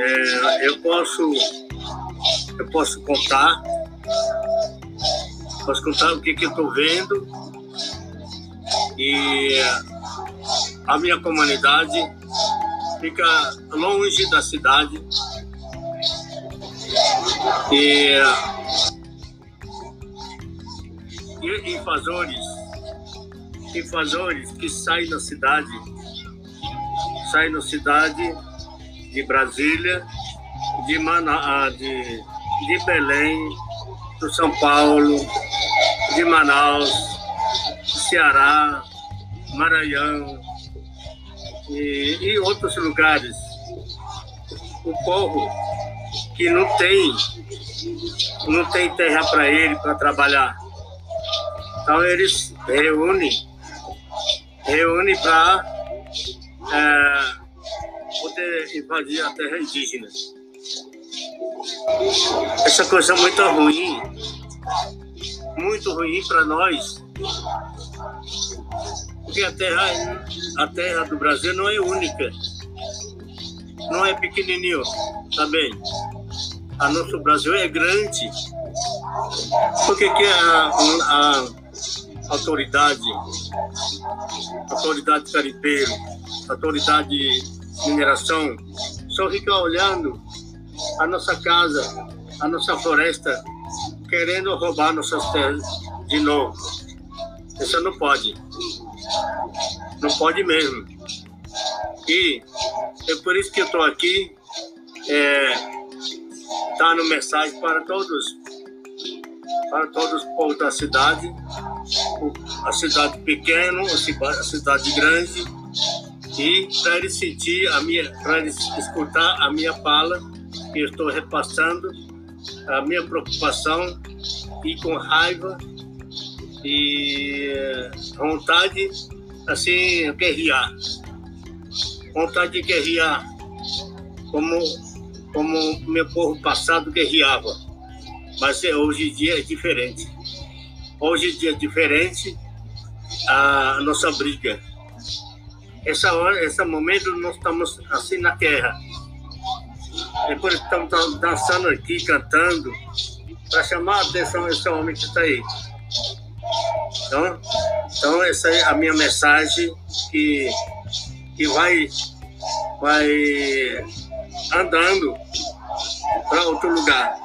É, eu posso eu posso contar. Posso contar o que, que eu estou vendo. E a minha comunidade fica longe da cidade. E, invasores invasores que saem da cidade saem da cidade de Brasília de, Mana, ah, de, de Belém do São Paulo de Manaus Ceará Maranhão e, e outros lugares. O povo que não tem, não tem terra para ele para trabalhar. Então eles reúnem, reúnem para é, poder invadir a terra indígena. Essa coisa é muito ruim, muito ruim para nós, porque a terra, a terra do Brasil não é única. Não é pequenininho também. A nosso Brasil é grande. Por que, que a, a, autoridade, autoridade carimpeiro, a autoridade de mineração, só fica olhando a nossa casa, a nossa floresta, querendo roubar nossas terras de novo. Isso não pode. Não pode mesmo. E é por isso que eu estou aqui, é, dando mensagem para todos, para todos os povos da cidade, a cidade pequena, a cidade grande, e para eles sentir a minha, para eles escutar a minha fala, que eu estou repassando, a minha preocupação e com raiva e vontade, assim, guerrear. Vontade de guerrear, como, como meu povo passado guerreava. Mas é, hoje em dia é diferente. Hoje em dia é diferente a nossa briga. Essa hora, esse momento, nós estamos assim na terra. Depois estamos dançando aqui, cantando, para chamar a atenção desse homem que está aí. Então, então essa é a minha mensagem que, que vai, vai andando para outro lugar.